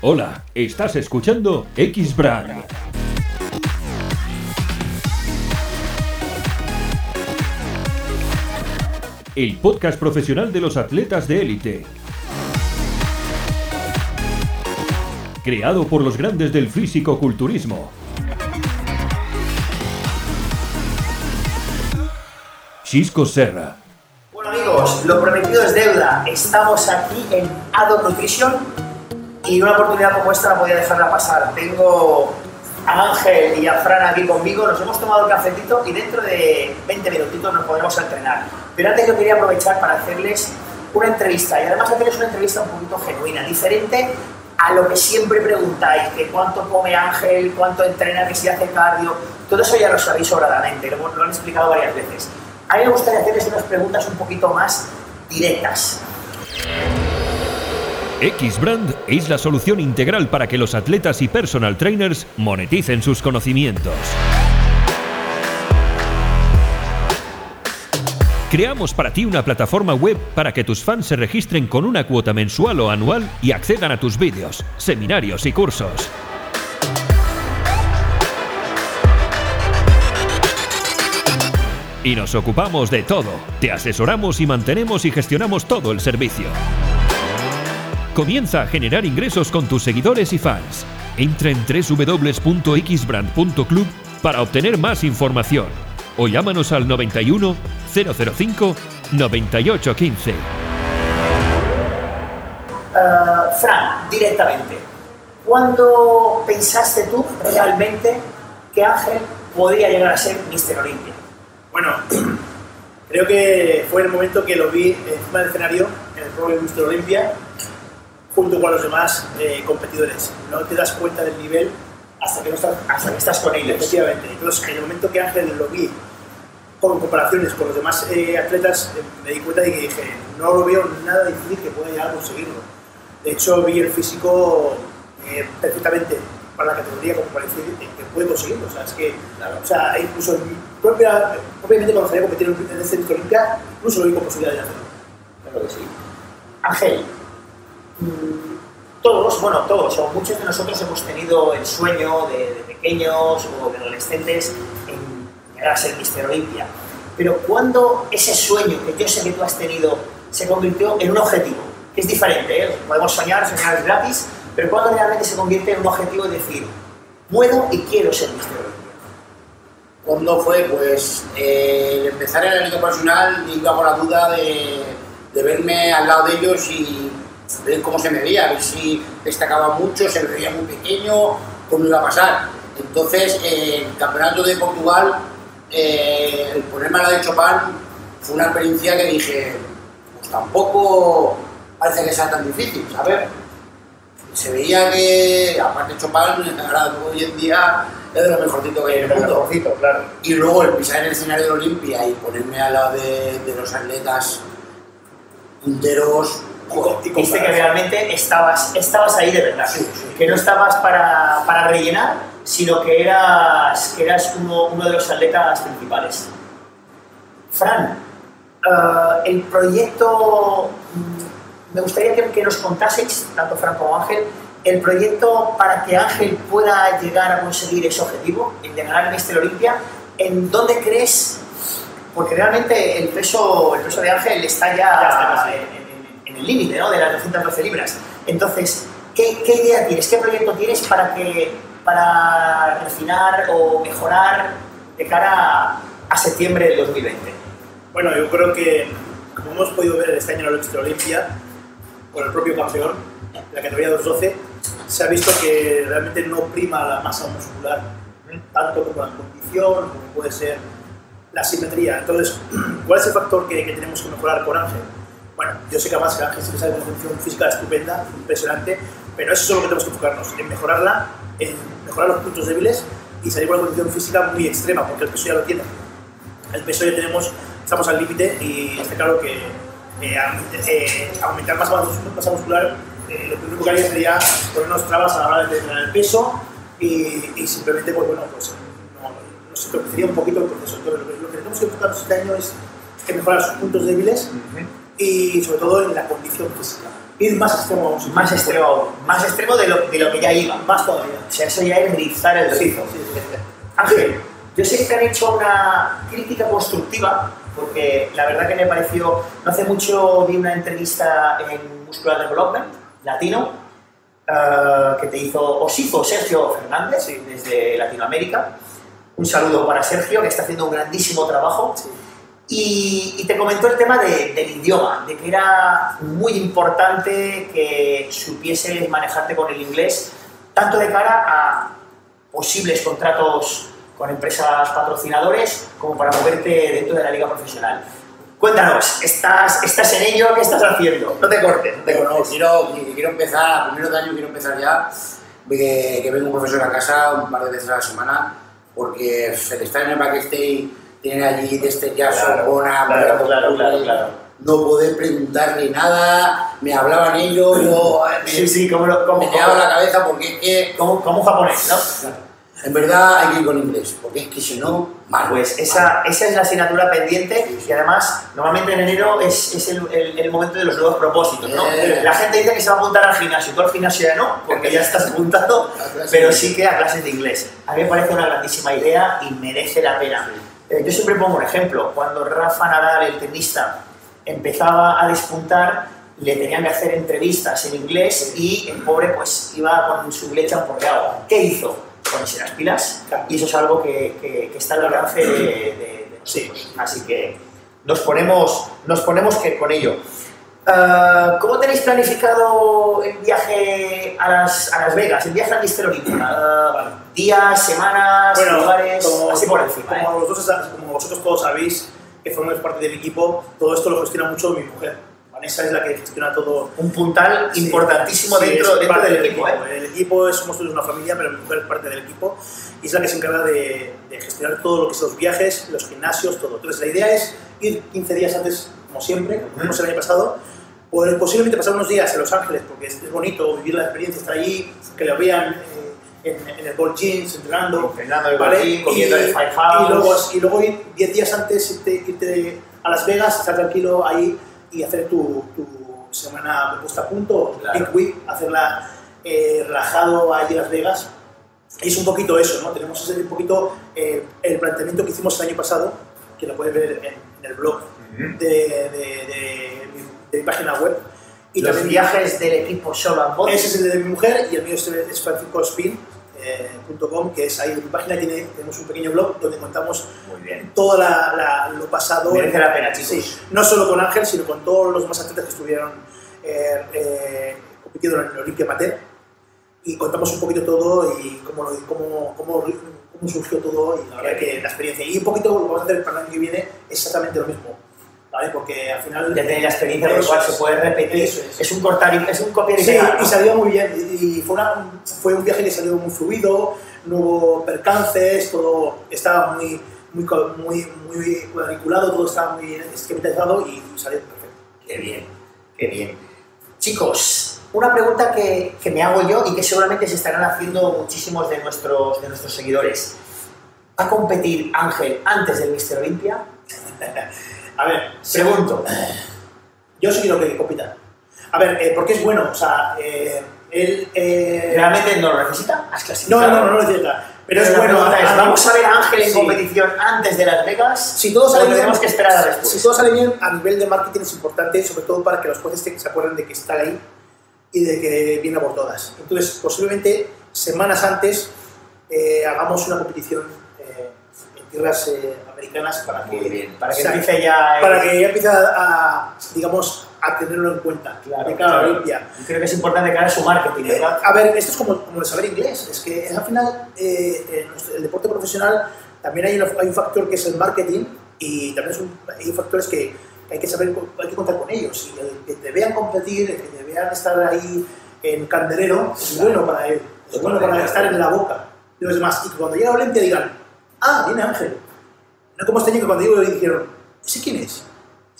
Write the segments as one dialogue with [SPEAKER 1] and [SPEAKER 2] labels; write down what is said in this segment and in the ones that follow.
[SPEAKER 1] Hola, estás escuchando X-Brand. El podcast profesional de los atletas de élite. Creado por los grandes del físico-culturismo. Chisco Serra.
[SPEAKER 2] Bueno amigos, lo prometido es deuda. Estamos aquí en Ado Nutrition y una oportunidad como esta no podía dejarla pasar. Tengo a Ángel y a Fran aquí conmigo, nos hemos tomado el cafetito y dentro de 20 minutitos nos podremos entrenar. Pero antes yo quería aprovechar para hacerles una entrevista y además hacerles una entrevista un poquito genuina, diferente a lo que siempre preguntáis, que cuánto come Ángel, cuánto entrena, que si hace cardio, todo eso ya lo sabéis sobradamente, lo, lo han explicado varias veces. A mí me gustaría hacerles unas preguntas un poquito más directas.
[SPEAKER 1] X-Brand es la solución integral para que los atletas y personal trainers moneticen sus conocimientos. Creamos para ti una plataforma web para que tus fans se registren con una cuota mensual o anual y accedan a tus vídeos, seminarios y cursos. Y nos ocupamos de todo. Te asesoramos y mantenemos y gestionamos todo el servicio. Comienza a generar ingresos con tus seguidores y fans. Entra en www.xbrand.club para obtener más información o llámanos al 91 005 9815.
[SPEAKER 2] Uh, Fran, directamente, ¿cuándo pensaste tú realmente que Ángel podría llegar a ser Mister Olimpia?
[SPEAKER 3] Bueno, creo que fue el momento que lo vi encima del escenario en el juego de Mister Olimpia junto con los demás eh, competidores. No te das cuenta del nivel hasta que, no estás, hasta que estás con ellos. Efectivamente. Entonces, en el momento que Ángel lo vi con comparaciones con los demás eh, atletas, eh, me di cuenta de que dije, no lo veo nada difícil que pueda llegar a conseguirlo. De hecho, vi el físico eh, perfectamente para la categoría como para decir que puede conseguirlo. O sea, es que, claro, o sea, incluso en mi propia, obviamente cuando salí a competir en el Centro Olimpia, incluso lo vi con posibilidad de hacerlo.
[SPEAKER 2] Claro que sí. Ángel, todos, bueno, todos o muchos de nosotros hemos tenido el sueño de, pequeños o de adolescentes en llegar a ser Mister Olimpia. Pero cuando ese sueño que yo sé que tú has tenido se convirtió en un objetivo, que es diferente, ¿eh? podemos soñar, soñar es gratis, pero cuando realmente se convierte en un objetivo es decir, puedo y quiero ser Mister Olimpia.
[SPEAKER 4] Cuando fue, pues, eh, el empezar el ámbito profesional, iba con la duda de verme al lado de ellos y ver cómo se me veía, a ver si destacaba mucho, se veía muy pequeño, cómo iba a pasar. Entonces, eh, el campeonato de Portugal, eh, el ponerme a la de Chopin fue una experiencia que dije, pues tampoco parece que sea tan difícil, ¿sabes? Se veía que, aparte de Chopin, ahora hoy en día es de lo mejorcito que hay en el mundo.
[SPEAKER 3] mejorcito, claro.
[SPEAKER 4] Y luego el pisar en el escenario de Olimpia y ponerme al lado de, de los atletas punteros.
[SPEAKER 2] Viste que realmente estabas, estabas ahí de verdad,
[SPEAKER 4] Sí, sí.
[SPEAKER 2] que no estabas para, para rellenar, sino que eras, que eras uno, uno de los atletas principales. Fran, eh, el proyecto, mm, me gustaría que, que nos contaseis, tanto Fran como Ángel, el proyecto para que Ángel pueda llegar a conseguir ese objetivo, el de ganar el Mister Olimpia, ¿en dónde crees? Porque realmente el peso, el peso de Ángel está ya,
[SPEAKER 3] Ya está casi.
[SPEAKER 2] En, el límite ¿no? de las 212 libras. Entonces, ¿qué, idea tienes? ¿Qué proyecto tienes para, que, para refinar o mejorar de cara a, a septiembre del 2020?
[SPEAKER 3] Bueno, yo creo que, como hemos podido ver este año en la Olimpia, con el propio campeón, la categoría 212, se ha visto que realmente no prima la masa muscular, tanto como la condición, como puede ser la simetría. Entonces, ¿cuál es el factor que, que tenemos que mejorar con Ángel? Bueno, yo sé que además que Ángel sí que sabe una condición física estupenda, impresionante, pero eso es lo que tenemos que enfocarnos, en mejorarla, en mejorar los puntos débiles y salir con una condición física muy extrema, porque el peso ya lo tiene. El peso ya tenemos, estamos al límite y está claro que eh, eh, aumentar más masa muscular, eh, lo primero que haría sería ponernos trabas a la hora de entrenar el peso y, simplemente, pues bueno, pues no, nos entorpecería un poquito el proceso. Entonces, lo, que, tenemos que enfocarnos este año es mejorar sus puntos débiles y sobre todo en la condición física. Ir más extremo aún.
[SPEAKER 2] Más extremo aún, más extremo de lo, de lo que ya iba.
[SPEAKER 3] Más todavía.
[SPEAKER 2] O sea, eso ya es rizar el
[SPEAKER 3] Sí,
[SPEAKER 2] rizo.
[SPEAKER 3] sí, sí.
[SPEAKER 2] Ángel, yo sé que te han hecho una crítica constructiva, porque la verdad que me pareció, no hace mucho vi una entrevista en Muscular Development, latino, eh, que te hizo, os hizo Sergio Fernández, desde Latinoamérica. Un saludo para Sergio, que está haciendo un grandísimo trabajo. Y, y te comentó el tema de- del idioma, de que era muy importante que supieses manejarte con el inglés, tanto de cara a posibles contratos con empresas patrocinadores como para moverte dentro de la liga profesional. Cuéntanos, ¿estás, estás en ello? ¿Qué estás haciendo? No te cortes, no te
[SPEAKER 4] Pero no,
[SPEAKER 2] cortes.
[SPEAKER 4] quiero, quiero empezar, a primeros de año quiero empezar ya, que, que venga un profesor a casa un par de veces a la semana, porque el estar en el backstage, tienen allí desde ya Sorbona,
[SPEAKER 2] claro, claro, claro, claro.
[SPEAKER 4] no poder preguntarle nada, me hablaban ellos, yo eh, me,
[SPEAKER 2] Sí, sí, como, lo- como,
[SPEAKER 4] me
[SPEAKER 2] como,
[SPEAKER 4] la cabeza porque es que,
[SPEAKER 2] como, como japonés, ¿no?
[SPEAKER 4] en verdad hay que ir con inglés, porque es que si no, mal.
[SPEAKER 2] Pues esa, esa es la asignatura pendiente y además normalmente en enero es, es el, el- el momento de los nuevos propósitos, ¿no?
[SPEAKER 4] Eh.
[SPEAKER 2] La gente dice que se va a apuntar al gimnasio, tú al gimnasio ya no, porque ya estás apuntado, pero sí que a clases de inglés. A mí me parece una grandísima idea y merece la pena. Eh, yo siempre pongo un ejemplo, cuando Rafa Nadal, el tenista, empezaba a despuntar, le tenían que hacer entrevistas en inglés y el pobre pues iba con su leche amporreado. ¿Qué hizo? Ponerse las pilas y eso es algo que, que- que está al alcance de, de- de nosotros. Así que nos ponemos, nos ponemos que con ello. Ah, ¿Cómo tenéis planificado el viaje a Las, a las Vegas, el viaje al Mister Olympia? Ah, ¿Días, semanas,
[SPEAKER 3] Bueno,
[SPEAKER 2] lugares?
[SPEAKER 3] como,
[SPEAKER 2] así por encima. ¿eh?
[SPEAKER 3] como, vosotros, como vosotros todos sabéis, que formamos parte del equipo, todo esto lo gestiona mucho mi mujer. Vanessa es la que gestiona todo.
[SPEAKER 2] Un puntal
[SPEAKER 3] Sí,
[SPEAKER 2] importantísimo
[SPEAKER 3] sí,
[SPEAKER 2] dentro, dentro
[SPEAKER 3] parte
[SPEAKER 2] del equipo. ¿eh?
[SPEAKER 3] El equipo es, somos todos una familia, pero mi mujer es parte del equipo y es la que se encarga de, de gestionar todo lo que son los viajes, los gimnasios, todo. Entonces, la idea es ir 15 días antes, como siempre, como hicimos el año pasado, poder posiblemente pasar unos días en Los Ángeles, porque es, es bonito vivir la experiencia, estar allí, que lo vean eh, en, en el Gold Jeans, entrenando.
[SPEAKER 2] Entrenando el
[SPEAKER 3] ¿vale?
[SPEAKER 2] Gym, comiendo
[SPEAKER 3] y,
[SPEAKER 2] el Firehouse.
[SPEAKER 3] y luego, y luego ir 10 días antes, irte, irte a Las Vegas, estar tranquilo ahí y hacer tu, tu semana puesta a punto,
[SPEAKER 2] Claro.
[SPEAKER 3] Big Week, hacerla eh, relajado ahí en Las Vegas. Y es un poquito eso, ¿no? Tenemos ese un poquito eh, el planteamiento que hicimos el año pasado, que lo puedes ver en, en el blog de, de, de mi, página web. Y
[SPEAKER 2] los
[SPEAKER 3] también
[SPEAKER 2] viajes del equipo Solo and
[SPEAKER 3] ese es el de mi mujer y el mío es, franciscospin.com, que es ahí en mi página, tiene, tenemos un pequeño blog donde contamos
[SPEAKER 2] Muy bien.
[SPEAKER 3] todo la, la- lo pasado.
[SPEAKER 2] Merece la pena, chicos.
[SPEAKER 3] Sí, no solo con Ángel, sino con todos los demás atletas que estuvieron eh, eh, compitiendo en el Olimpia Amateur. Y contamos un poquito todo y cómo, lo- cómo, cómo, cómo surgió todo y la verdad que la experiencia. Y un poquito lo que vamos a hacer para el año que viene exactamente lo mismo. ¿Vale? Porque al final.
[SPEAKER 2] Ya tenéis la experiencia, lo cual
[SPEAKER 3] es.
[SPEAKER 2] se puede repetir.
[SPEAKER 3] Eso es.
[SPEAKER 2] Es un cortar es un copiar y
[SPEAKER 3] Sí,
[SPEAKER 2] pegar.
[SPEAKER 3] y salió muy bien. Y y fue, una- fue un viaje que salió muy fluido, no hubo percances, todo estaba muy, muy, muy, muy cuadriculado, todo estaba muy bien esquematizado y salió perfecto.
[SPEAKER 2] Qué bien, qué bien. Chicos, una pregunta que, que me hago yo y que seguramente se estarán haciendo muchísimos de nuestros, de nuestros seguidores. ¿Va a competir Ángel antes del Mister Olympia?
[SPEAKER 3] A ver,
[SPEAKER 2] Pregunto.
[SPEAKER 3] yo sí quiero que compita. A ver, eh, porque es bueno, o sea, eh, él. eh,
[SPEAKER 2] ¿Realmente no lo necesita? ¿Has
[SPEAKER 3] no, no, no, no lo necesita. Pero es bueno.
[SPEAKER 2] es, ¿vamos a ver a Ángel en
[SPEAKER 3] Sí.
[SPEAKER 2] competición antes de Las Vegas?
[SPEAKER 3] Si todo sale
[SPEAKER 2] ¿O
[SPEAKER 3] bien,
[SPEAKER 2] tenemos que esperar a después?
[SPEAKER 3] Si todo sale bien, a nivel de marketing es importante, sobre todo para que los jueces se- acuerden de que está ahí y de que viene a por todas. Entonces, posiblemente semanas antes eh, hagamos una competición eh, tierras eh, americanas para que,
[SPEAKER 2] bien, para que empiece ya... el-
[SPEAKER 3] para que ya empiece a, digamos, a tenerlo en cuenta.
[SPEAKER 2] Claro,
[SPEAKER 3] de cara
[SPEAKER 2] claro. Creo que es importante cara a su marketing,
[SPEAKER 3] Eh,
[SPEAKER 2] ¿verdad?
[SPEAKER 3] A ver, esto es como, como el saber inglés. Es que al final, eh, en el deporte profesional también hay, una- hay un factor que es el marketing y también es un- hay factores que hay que saber, hay que contar con ellos. Y el que te vean competir, el que te vean estar ahí en candelero, es bueno para él. Es bueno para estar en la boca de los demás. Y que cuando llega a Olimpia digan, ah, viene Ángel. No como este año que cuando digo dijeron, ¿ese quién es?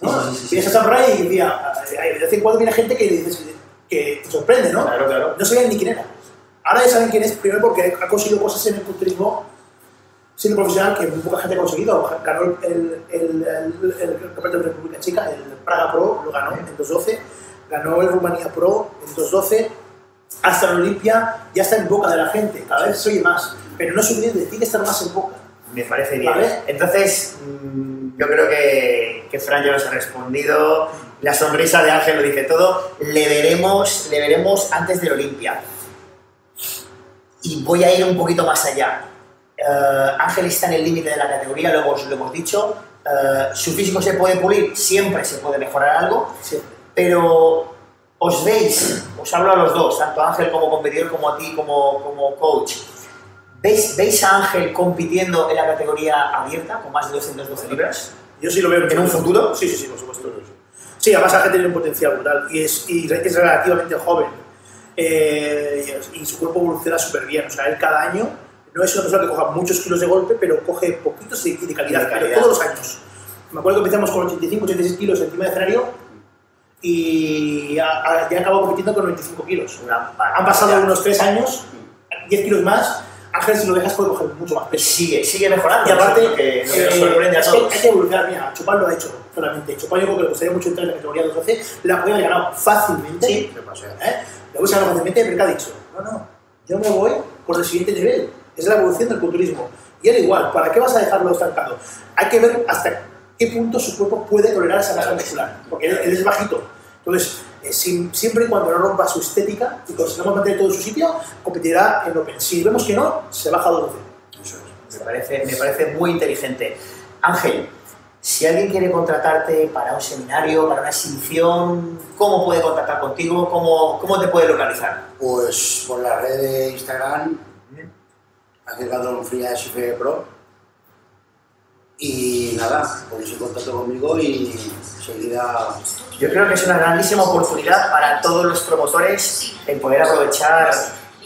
[SPEAKER 3] ¿No?
[SPEAKER 2] Sí, sí, sí, sí.
[SPEAKER 3] Vienes a Samurai y mira, de vez en cuando viene gente que dices que te sorprende, ¿no?
[SPEAKER 2] Claro, claro.
[SPEAKER 3] No sabían ni quién era. Ahora ya saben quién es, primero porque ha conseguido cosas en el culturismo siendo profesional que muy poca gente ha conseguido. Ganó el, el, el, el, campeonato de República Checa, el Praga Pro, lo ganó en 2.12. Ganó el Rumanía Pro en 2.12. Hasta la Olimpia ya está en boca de la gente, cada vez se oye más. Pero no es suficiente, tiene que estar más en boca.
[SPEAKER 2] Me parece bien.
[SPEAKER 3] Vale.
[SPEAKER 2] Entonces, mm, yo creo que, que Fran ya nos ha respondido. La sonrisa de Ángel lo dice todo. Le veremos, le veremos antes del Olimpia. Y voy a ir un poquito más allá. Eh, Ángel está en el límite de la categoría, lo hemos, lo hemos dicho. Eh, su físico se puede pulir, siempre se puede mejorar algo.
[SPEAKER 3] Sí.
[SPEAKER 2] Pero os veis, os hablo a los dos, tanto a Ángel como competidor, como a ti como, como coach. ¿Veis, ¿Veis a Ángel compitiendo en la categoría abierta con más de 212 libras?
[SPEAKER 3] Yo sí lo veo
[SPEAKER 2] ¿En un futuro?
[SPEAKER 3] Sí, sí, sí, por supuesto. Sí, además Ángel tiene un potencial brutal y es, y es relativamente joven. Eh, y su cuerpo evoluciona súper bien. O sea, él cada año no es una persona que coja muchos kilos de golpe, pero coge poquitos y de calidad,
[SPEAKER 2] de calidad.
[SPEAKER 3] pero todos los años. Me acuerdo que empezamos con 85, 86 kilos encima del escenario y ya acabó compitiendo con 95 kilos. Han pasado unos 3 años, 10 kilos más. Ángel, si lo dejas, puede coger mucho más peso.
[SPEAKER 2] sigue, sigue mejorando.
[SPEAKER 3] Y aparte,
[SPEAKER 2] lo que, lo
[SPEAKER 3] eh,
[SPEAKER 2] sorprende a todos.
[SPEAKER 3] hay que evolucionar. Mira, Chupán lo ha hecho solamente. Chupán yo creo que le gustaría mucho entrar en la categoría 212. La podía haber ganado fácilmente.
[SPEAKER 2] Sí.
[SPEAKER 4] ¿Qué pasa?
[SPEAKER 3] ¿eh? La hubiese ganado fácilmente, pero ¿qué ha dicho? No, no, yo me voy por el siguiente nivel. Es la evolución del culturismo. Y él igual, ¿para qué vas a dejarlo estancado? Hay que ver hasta qué punto su cuerpo puede tolerar esa masa muscular. Porque él, él es bajito. Entonces, sin- siempre y cuando no rompa su estética y consigamos mantener todo en su sitio, competirá en Open. Si vemos que no, se baja a 12.
[SPEAKER 4] Eso es.
[SPEAKER 2] Me parece, me parece muy inteligente. Ángel, si alguien quiere contratarte para un seminario, para una exhibición, ¿cómo puede contactar contigo? ¿Cómo, cómo te puede localizar?
[SPEAKER 4] Pues por la red de Instagram, acercando un Fría Pro. Y nada, ponéis en contacto conmigo y
[SPEAKER 2] Yo creo que es una grandísima oportunidad para todos los promotores el poder aprovechar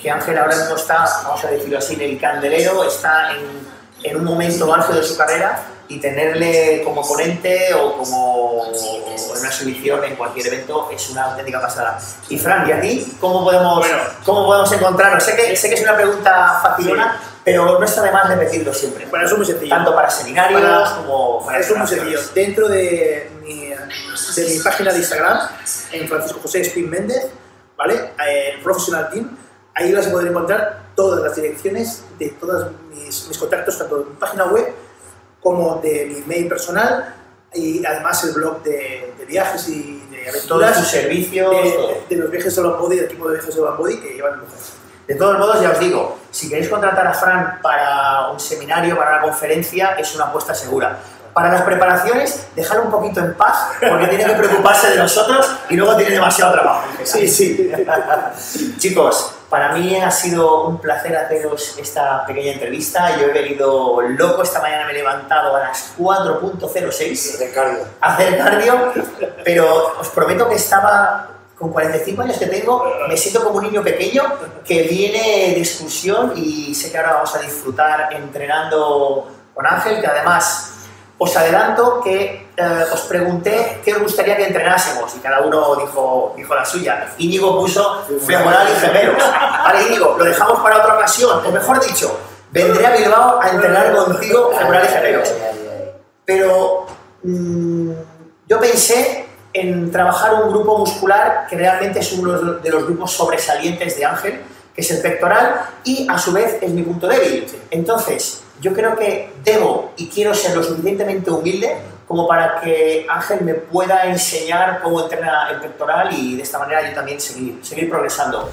[SPEAKER 2] que Ángel ahora mismo está, vamos a decirlo así, en el candelero, está en, en un momento álgido de su carrera y tenerle como ponente o como en una exhibición en cualquier evento es una auténtica pasada. Y Fran, ¿y a ti cómo podemos,
[SPEAKER 3] Bueno.
[SPEAKER 2] cómo podemos encontrarnos? Sé que, sé que es una pregunta facilona, pero no está de más repetirlo siempre.
[SPEAKER 3] Bueno, eso es muy sencillo.
[SPEAKER 2] Tanto para seminarios
[SPEAKER 3] Para-
[SPEAKER 2] como para
[SPEAKER 3] Eso es muy sencillo. Dentro de mi, de mi página de Instagram, en Francisco José Spin Méndez, ¿vale? El Professional Team, ahí vas a poder encontrar todas las direcciones de todos mis, mis contactos, tanto de mi página web como de mi mail personal y además el blog de, de viajes y de aventuras.
[SPEAKER 2] Todos servicios,
[SPEAKER 3] de, de los viajes de Van Body, del equipo de viajes de Van Body que llevan mi mujer.
[SPEAKER 2] De todos modos, ya os digo, si queréis contratar a Fran para un seminario, para una conferencia, es una apuesta segura. Para las preparaciones, dejadlo un poquito en paz, porque tiene que preocuparse de nosotros y luego tiene demasiado trabajo.
[SPEAKER 3] Sí, sí.
[SPEAKER 2] Chicos, para mí ha sido un placer haceros esta pequeña entrevista. Yo he venido loco, esta mañana me he levantado a las 4.06
[SPEAKER 4] De cardio.
[SPEAKER 2] hacer cardio, pero os prometo que estaba con 45 años que tengo, me siento como un niño pequeño que viene de excursión y sé que ahora vamos a disfrutar entrenando con Ángel, que además os adelanto que eh, os pregunté qué os gustaría que entrenásemos y cada uno dijo, dijo la suya. Íñigo puso femoral y gemelos. Vale, Íñigo, lo dejamos para otra ocasión, o mejor dicho, vendré a Bilbao a entrenar contigo femoral y gemelos. Pero mm, yo pensé en trabajar un grupo muscular que realmente es uno de los grupos sobresalientes de Ángel, que es el pectoral, y a su vez es mi punto débil. Entonces, yo creo que debo y quiero ser lo suficientemente humilde como para que Ángel me pueda enseñar cómo entrena el pectoral y de esta manera yo también seguir, seguir progresando.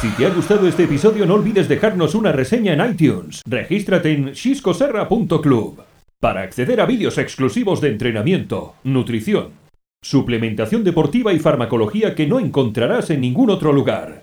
[SPEAKER 1] Si te ha gustado este episodio no olvides dejarnos una reseña en iTunes. Regístrate en xiscoserra.club para acceder a vídeos exclusivos de entrenamiento, nutrición, suplementación deportiva y farmacología que no encontrarás en ningún otro lugar.